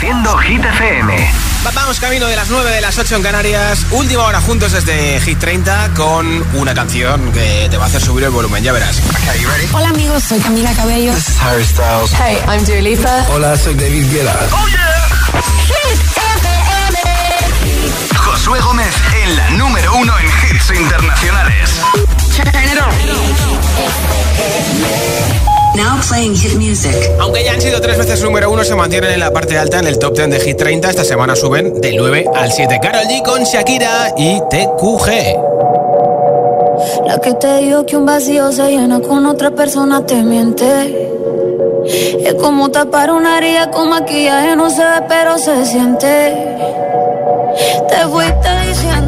Reproduciendo Hit FM. Vamos camino de las 9 de las 8 en Canarias. Última hora juntos desde Hit 30 con una canción que te va a hacer subir el volumen, ya verás. Hola amigos, soy Camila Cabello. This is Harry Styles. Hey, I'm Dua Lipa. Hola, soy David Guetta. Oh yeah. Hit FM. Josué Gómez en la número uno en hits internacionales. Now playing hit music. Aunque ya han sido tres veces número uno, se mantienen en la parte alta en el top 10 de Hit 30. Esta semana suben del 9 al 7. Carol G con Shakira y TQG. La que te digo que un vacío se llena con otra persona te miente. Es como tapar una herida con maquillaje, no se ve, pero se siente. Te fuiste diciendo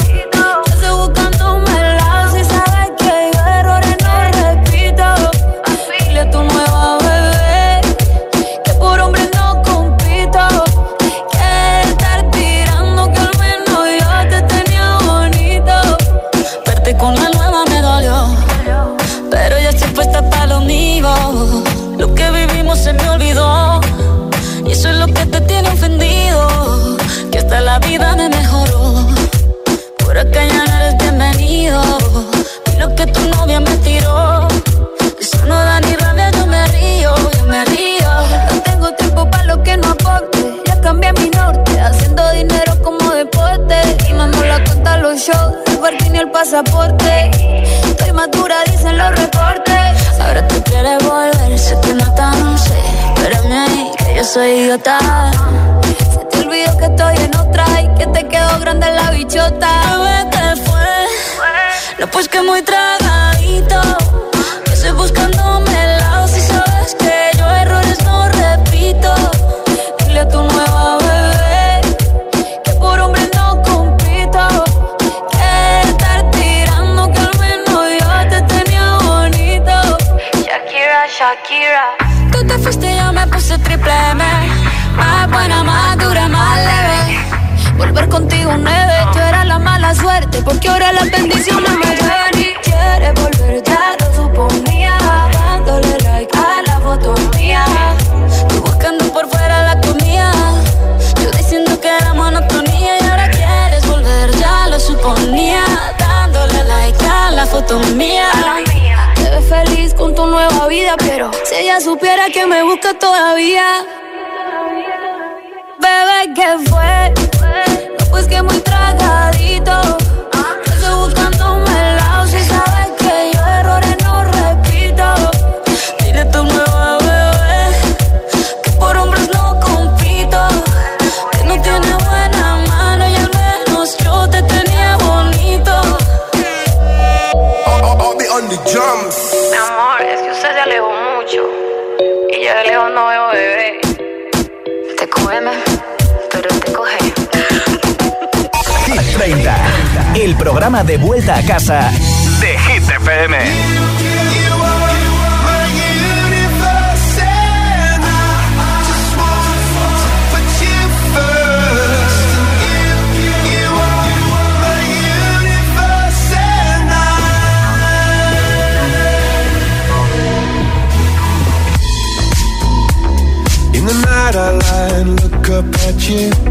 Eso es lo que te tiene ofendido. Que hasta la vida me mejoró. Por acá ya no eres bienvenido. Y lo que tu novia me tiró. Eso no da ni rabia, yo me río, yo me río. No tengo tiempo para lo que no aporte. Ya cambié mi norte, haciendo dinero como deporte. Y mando la cuenta a los shows, el parking y el pasaporte. Estoy madura, dicen los reportes. Ahora tú quieres soy idiota. Se te olvidó que estoy en otra y que te quedó grande la bichota. Bebé, ¿qué fue? No, pues que muy tragadito. Que estoy buscándome el lado si sabes que yo errores no repito. Dile a tu nueva bebé que por hombre no compito. Que estar tirando que al menos yo te tenía bonito. Shakira, Shakira. Te fuiste yo me puse triple M. Más buena, más dura, más leve. Volver contigo nueve, yo era la mala suerte Porque ahora las bendiciones me llevan y quiere volver, ya lo suponía. Dándole like a la foto mía. Tú buscando por fuera la comida. Yo diciendo que era monotonía Y ahora quieres volver, ya lo suponía. Dándole like a la foto mía ves feliz con tu nueva vida Pero si ella supiera que me busca todavía Bebé, ¿qué fue? No, pues que muy tragadito. Yo estoy buscándome el lado si sabes que yo errores no repito. Dile tu nueva bebé que por hombres no compito. Que no tiene buena mano y al menos yo te tenía bonito. Mi amor, mucho. Y de lejos no veo bebé. Te come, pero te coge. Hit 30. El programa de vuelta a casa de Hit FM. Night I lie and look up at you.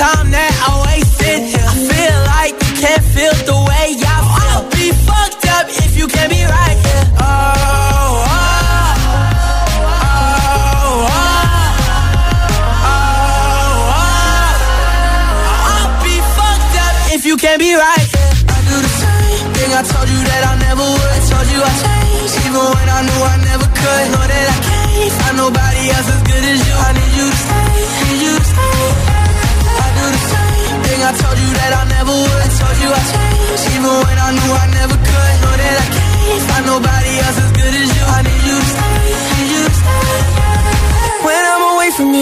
time that I wasted. I feel like you can't feel the way I feel. I'll be fucked up if you can't be right here. Oh, oh, oh, oh. I'll be fucked up if you can't be right. Yeah. I do the same thing I told you that I never would. I told you I changed, even when I knew I never could. Know that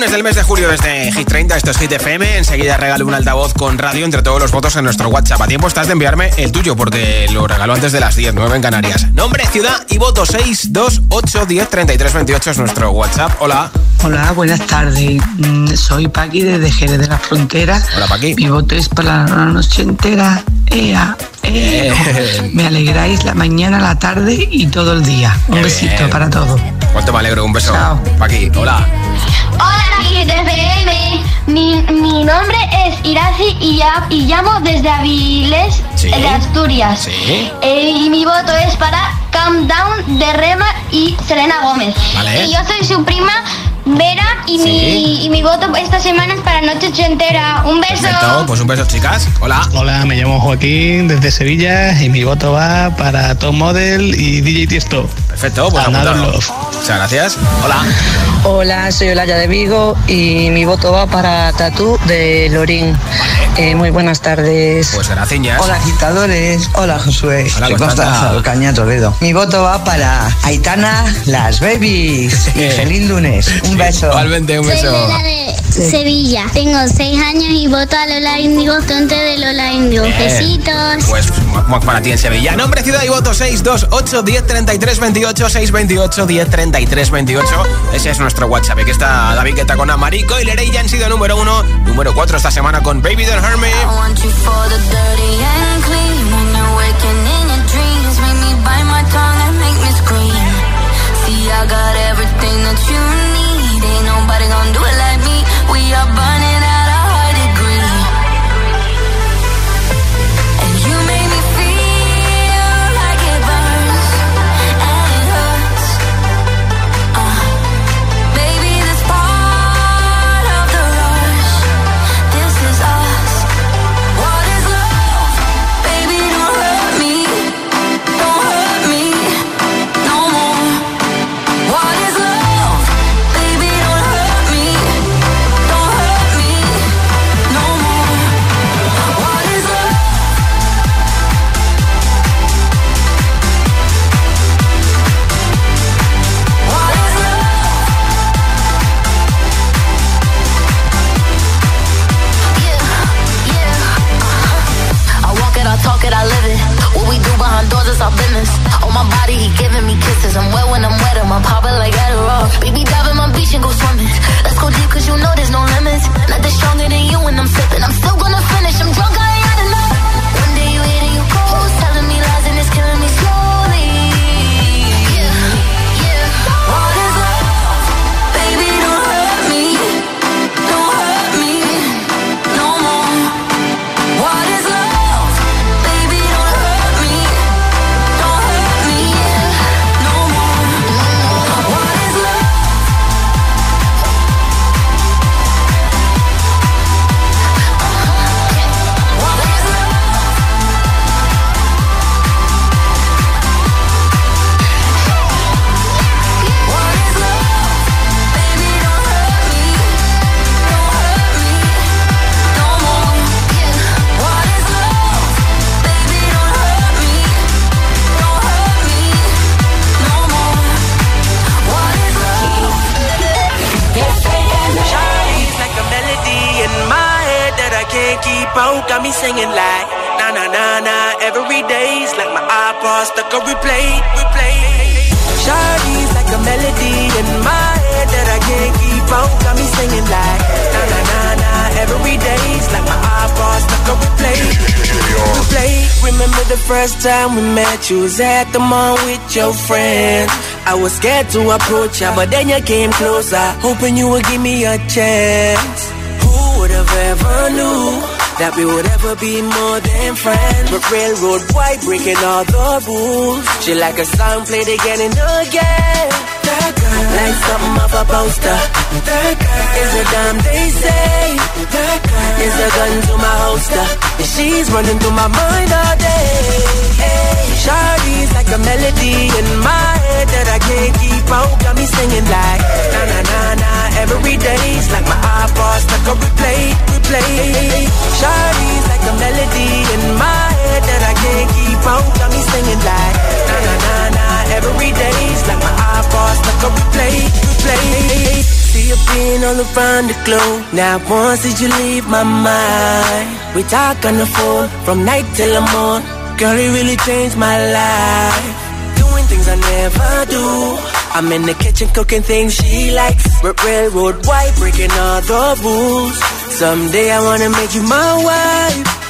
Lunes del mes de julio desde Hit 30. Esto es Hit FM. Enseguida regalo un altavoz con radio entre todos los votos en nuestro WhatsApp. A tiempo estás de enviarme el tuyo porque lo regalo antes de las 10, 9 en Canarias. Nombre, ciudad y voto 628 10 33 28 es nuestro WhatsApp. Hola. Hola, buenas tardes. Mm, Soy Paqui desde Jerez de la Frontera. Hola, Paqui. Mi voto es para la noche entera. Ea, ea. Bien. Me alegráis la mañana, la tarde y todo el día. Un Qué besito bien. para todos. Cuánto me alegro. Un beso. Chao. Paqui, hola. Hola, FM. Mi, mi nombre es Iraci y, ya, y llamo desde Avilés Sí. de Asturias. Sí. Eh, y mi voto es para Calm Down de Rema y Selena Gómez. Vale. Y yo soy su prima Vera y, Sí. mi, y mi voto esta semana es para Noche Ochentera. Un beso. Perfecto. Pues un beso, chicas. Hola. Hola, me llamo Joaquín desde Sevilla y mi voto va para Tom Model y DJ Tiesto. Perfecto. Pues. Muchas gracias. Hola. Hola, soy Olaya de Vigo y mi voto va para Tatú de Lorín. Eh, muy buenas tardes. Pues gracias. Hola agitadores, hola Josué, Hola, soy Caña Toledo. Mi voto va para Aitana, las babies y feliz lunes. Un beso. Igualmente, un beso. de Sevilla. Tengo 6 años y voto a Lola Índigo, tonte de Lola Índigo. Bien. Besitos. Pues para ti en Sevilla. Nombre, ciudad y voto 628 10 33 28 628 10 33 3328. Ese es nuestro WhatsApp. Aquí está David Guetta con Amari Coiler. Y ya han sido número uno, número 4 esta semana con Baby Don't Hurt Me. First time we met? You was at the mall with your friends. I was scared to approach ya, but then you came closer, hoping you would give me a chance. Who would have ever knew that we would ever be more than friends? But railroad white breaking all the rules. She like a song played again and again. That girl, like something off a poster. That girl is a damn they say. That girl is a gun to my holster. And she's running through my mind all day. Hey, Shawty's like a melody in my head that I can't keep out. Got me singing like na na na. Every day's like my iPod stuck on replay, replay. Shawty's like a melody in my head that I can't keep out. Got me singing like na na na na. Every day's like my iPod stuck on replay, replay. See you being all around the globe. Now once did you leave my mind? We talk on the phone from night till the morn. Girl, it really changed my life. Doing things I never do. I'm in the kitchen cooking things she likes. Rip railroad white, breaking all the rules. Someday I wanna make you my wife.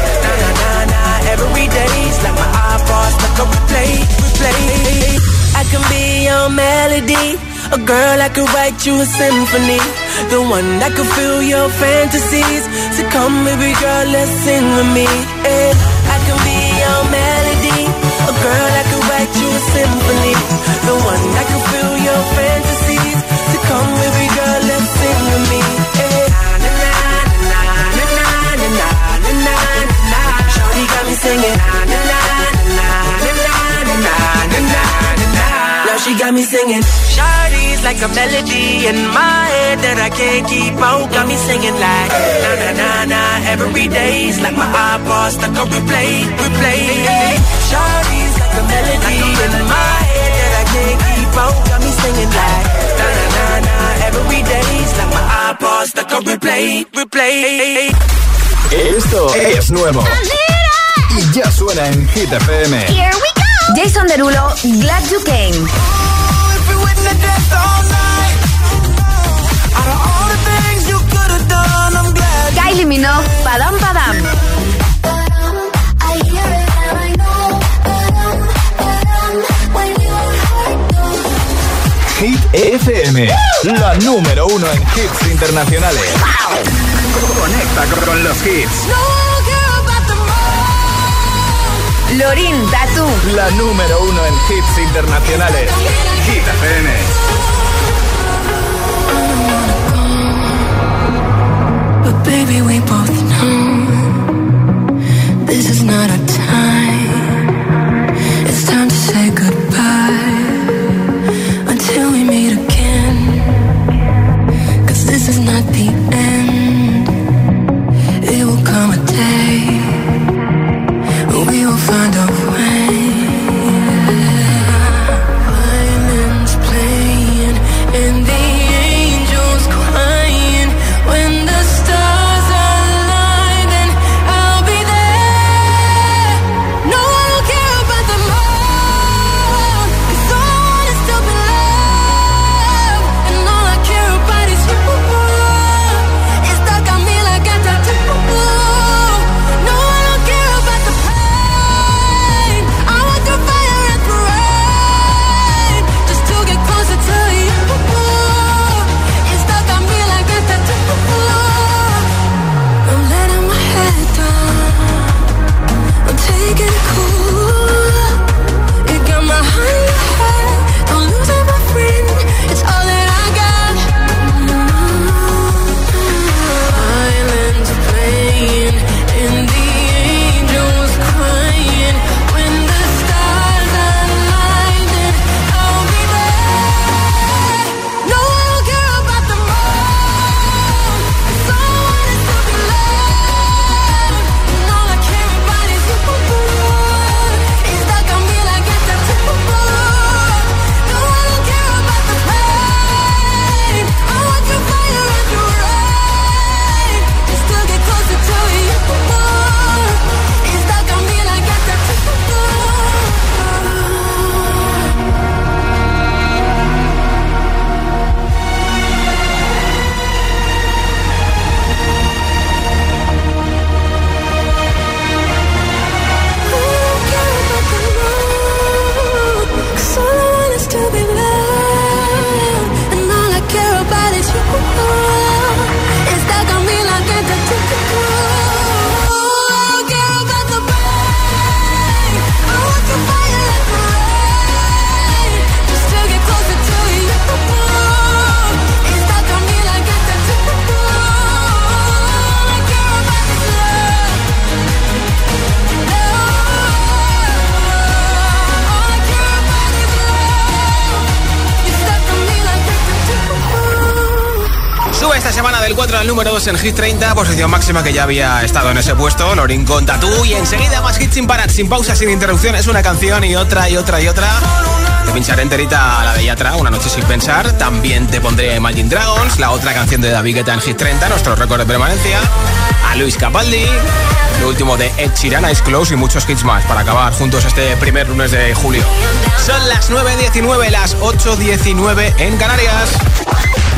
Every day's like my iPod stuck on replay, replay. I can be your melody, a girl I could write you a symphony, the one that could fill your fantasies. So come, baby girl, let's sing with me. Yeah. I can be your melody, a girl I could write you a symphony, the one that could fill your fantasies. Got me singing. Shawty's like a melody in my head that I can't keep out. Got me singing like na na na na. Every day's like my iPod stuck on replay, replay. Shawty's like a melody in my head that I Iggy got me singing like na na na na. Every day's like my iPod stuck on replay, replay. Esto es nuevo. Y ya suena en Hit FM. Here we go. Jason Derulo, Glad You Came. Kylie Minogue, Padam Padam. Hit FM, la número uno en hits internacionales. Conecta con los hits. Lorin, Tatu. La número uno en hits internacionales. Hit FM. But baby, we both know this is not a del 4 al número 2 en Hit 30, posición máxima que ya había estado en ese puesto, Lorin con Tatú. Y enseguida más hits sin parar, sin pausa, sin interrupciones, una canción y otra y otra y otra. Te pincharé enterita la de Yatra, Una noche sin pensar. También te pondré Imagine Dragons, la otra canción de David Guetta en Hit 30, nuestro récord de permanencia. A Luis Capaldi, lo último de Ed Sheeran, Ice Close y muchos hits más para acabar juntos este primer lunes de julio. Son las 9.19, las 8.19 en Canarias.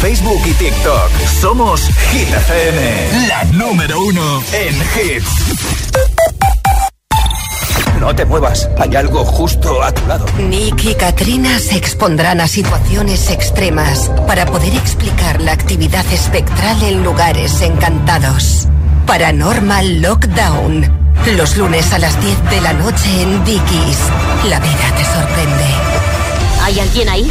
Facebook y TikTok. Somos Hit FM, la número uno en hits. No te muevas, hay algo justo a tu lado. Nick y Katrina se expondrán a situaciones extremas para poder explicar la actividad espectral en lugares encantados. Paranormal Lockdown. Los lunes a las 10 de la noche en Dickies. La vida te sorprende. ¿Hay alguien ahí?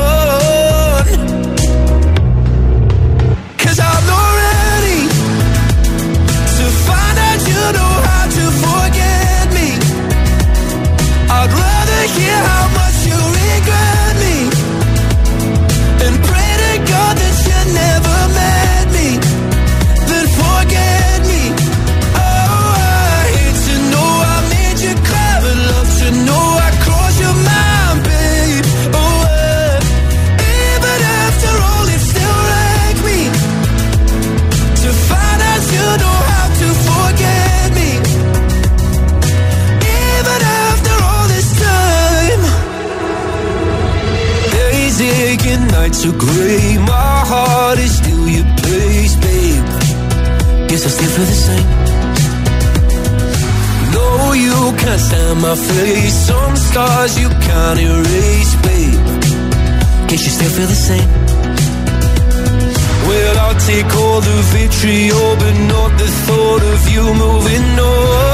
Hear how my face. Some scars you can't erase, babe. Can't you still feel the same. Well, I'll take all the vitriol, but not the thought of you moving on.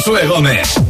Josué Gómez.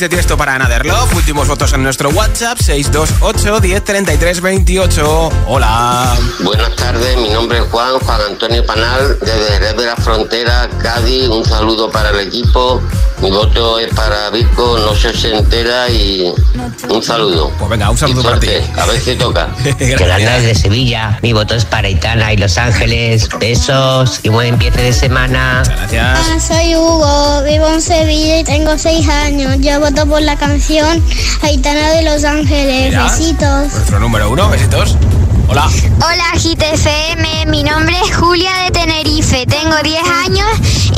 De Tiesto para Another Love. Últimos votos en nuestro WhatsApp, 628 1033 28. Hola. Buenas tardes, mi nombre es Juan, Juan Antonio Panal, desde Jerez de la Frontera, Cádiz. Un saludo para el equipo. Mi voto es para Vico, no se se entera y un saludo. Pues venga, un saludo para ti. A ver si toca. Yolanda desde Sevilla. Mi voto es para Itana y Los Ángeles. Besos y buen empiece de semana. Gracias. Hola, soy Hugo, vivo en Sevilla y tengo seis años. Yo voto por la canción Aitana de Los Ángeles. Mira. Besitos. Nuestro número uno, besitos. Hola. Hola GTFM, mi nombre es Julia de Tenerife, tengo 10 años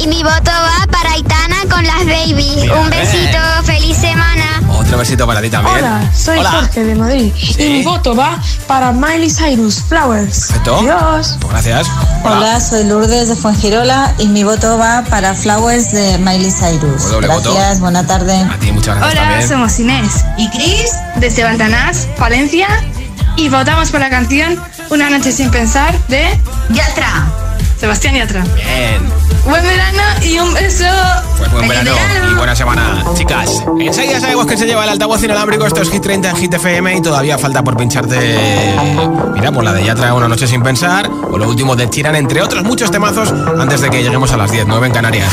y mi voto va para Aitana con las babies. Mira, Un besito, feliz semana. Otro besito para ti también. Hola, soy Hola. Jorge de Madrid y mi voto va para Miley Cyrus Flowers. Perfecto. Adiós. Pues gracias. Hola, soy Lourdes de Fuengirola y mi voto va para Flowers de Miley Cyrus. Doble voto. Gracias, buena tarde. A ti, muchas gracias Hola, también. somos Inés y Cris desde Baltanás, Valencia y votamos por la canción Una noche sin pensar de Yatra. Sebastián Yatra. Bien. Buen verano y un beso. Pues buen ¡Feliz verano y buena semana, chicas. Enseguida sabemos que se lleva el altavoz inalámbrico. Esto es Hit 30 en Hit FM y todavía falta por pincharte. Mira, pues la de ya trae una noche sin pensar o lo último de Tiran, entre otros muchos temazos, antes de que lleguemos a las 10, 9 en Canarias.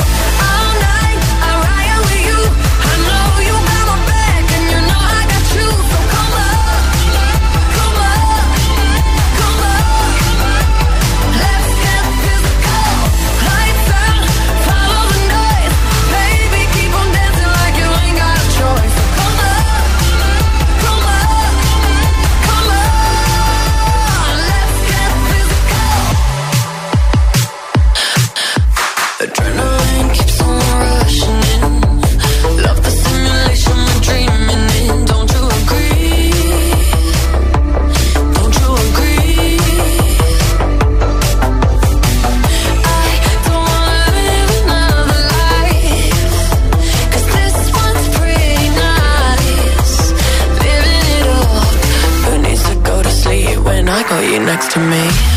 Me?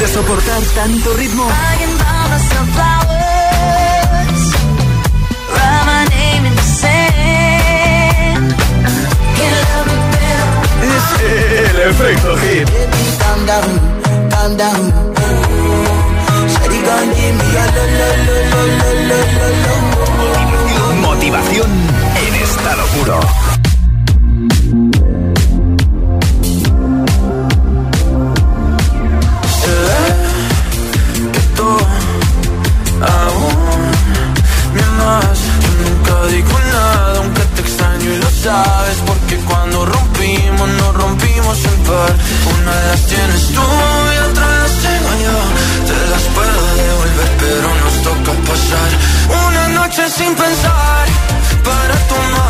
De soportar tanto ritmo? Es el efecto hit. Calm down, calm down. Par. Una las tienes tú y otra las tengo yo. Te las puedo devolver, pero nos toca pasar una noche sin pensar para tomar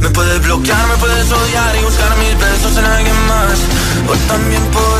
Me puedes bloquear, me puedes odiar y buscar mil besos en alguien más. O también podemos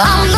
I'm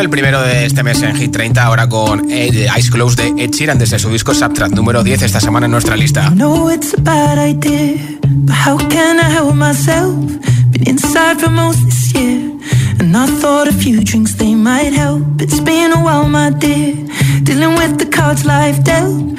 El primero de este mes en Hit 30, ahora con Eyes Closed de Ed Sheeran desde su disco Subtract número 10 esta semana en nuestra lista. and I thought a few drinks they might help. It's been a while, my dear, dealing with the cards life dealt.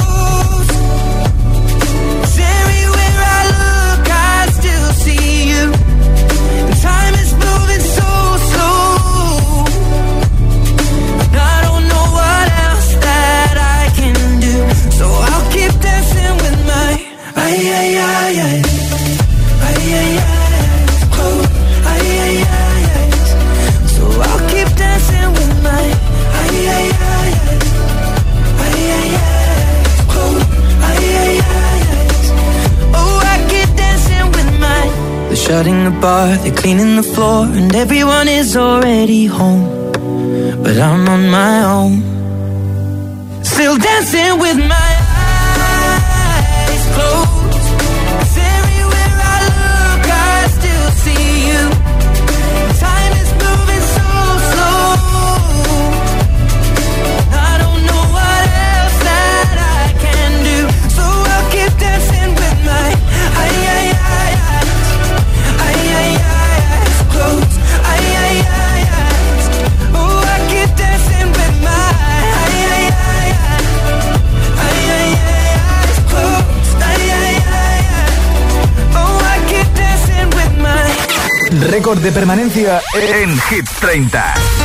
So I'll keep dancing with my. Oh, I keep dancing with my. They're shutting the bar, they're cleaning the floor, and everyone is already home. But I'm on my own, still dancing with my Récord de permanencia en Hit 30.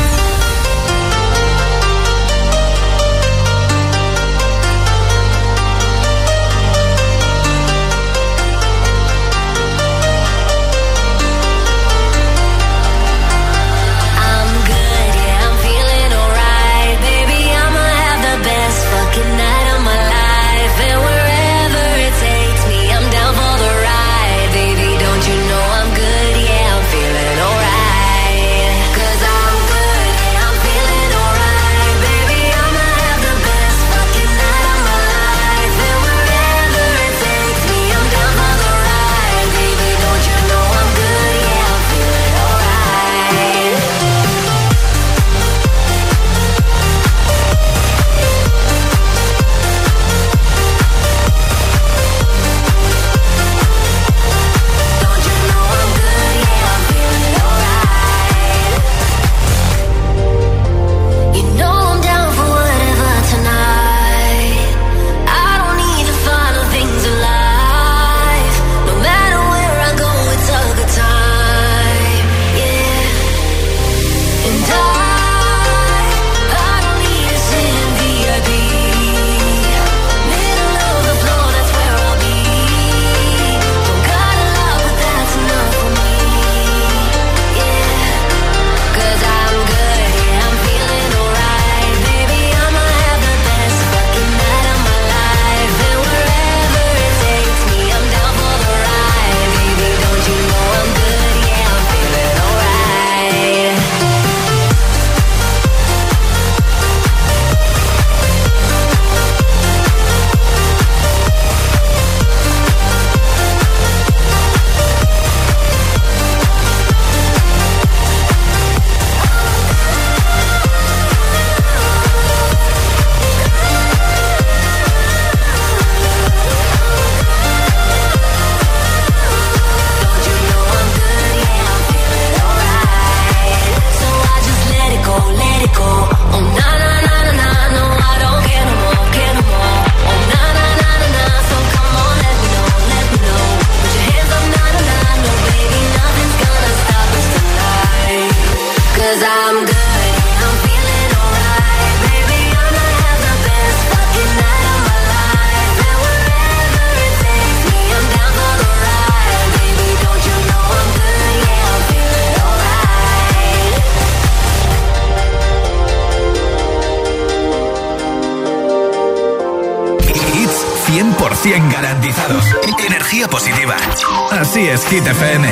Hit FM.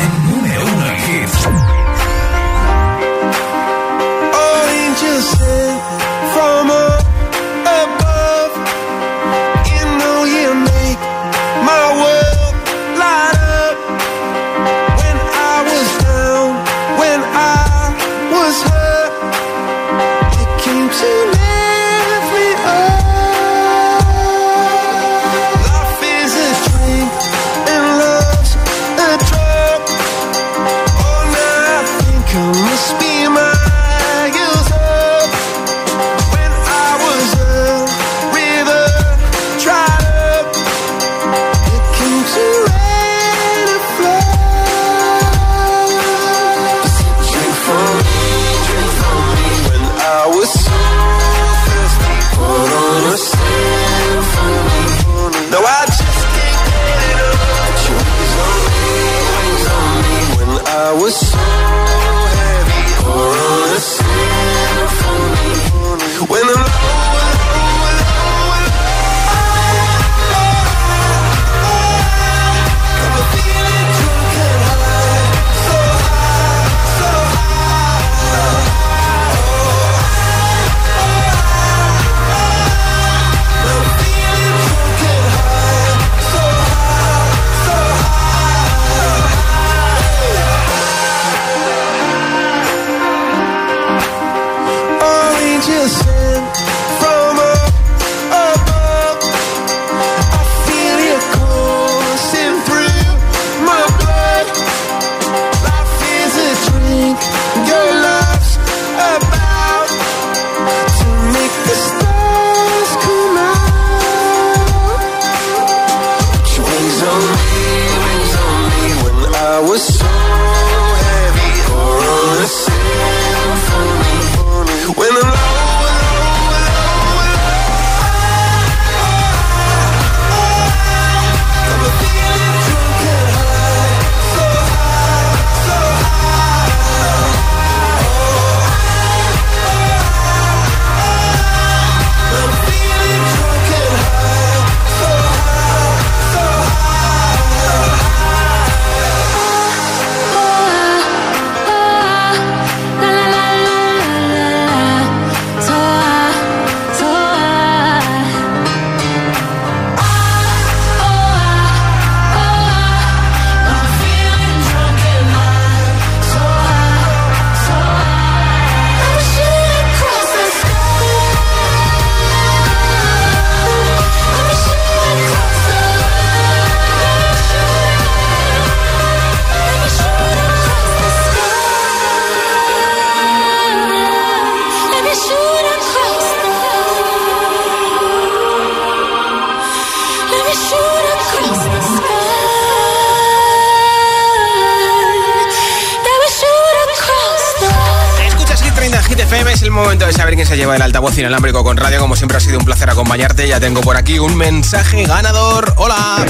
Se lleva el altavoz inalámbrico con radio. Como siempre ha sido un placer acompañarte. Ya tengo por aquí un mensaje ganador. Hola.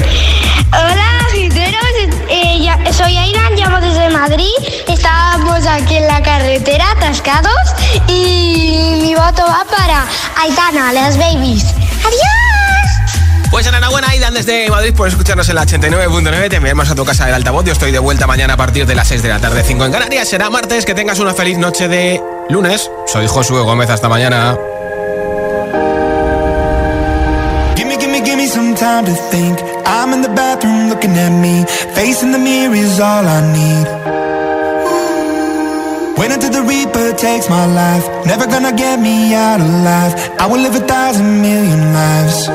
Hola, agiteros. Eh, ya- soy Aidan, llamo desde Madrid. Estábamos aquí en la carretera atascados y mi voto va para Aitana, las babies. ¡Adiós! Pues enhorabuena, Aidan, desde Madrid por escucharnos en la 89.9. Te enviamos a tu casa del altavoz. Yo estoy de vuelta mañana a partir de las 6 de la tarde, 5 en Canarias. Será martes. Que tengas una feliz noche de lunes. Soy Josué Gómez. Hasta mañana. Gimme, gimme, gimme some time to think. I'm in the bathroom looking at me. Facing the mirror is all I need. Wait until the Reaper takes my life. Never gonna get me out alive. I will live a thousand million lives.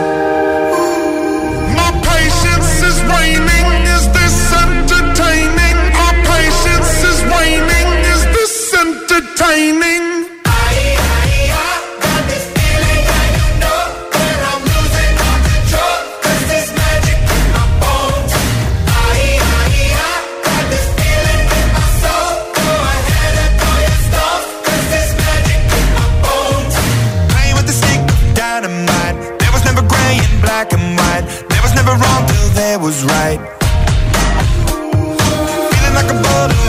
There was right. Feeling like a boulder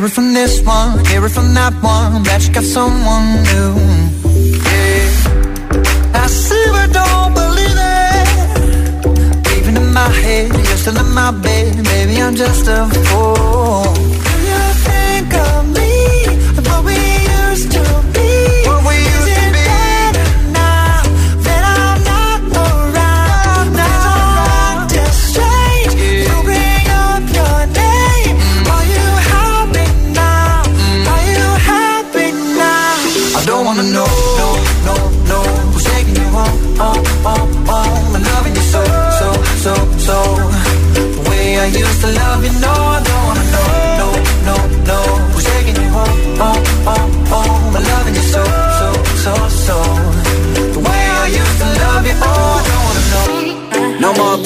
Hear it from this one, hear it from that one, that you got someone new. Yeah. I see but don't believe it. Even in my head, you're still in my bed, maybe I'm just a fool.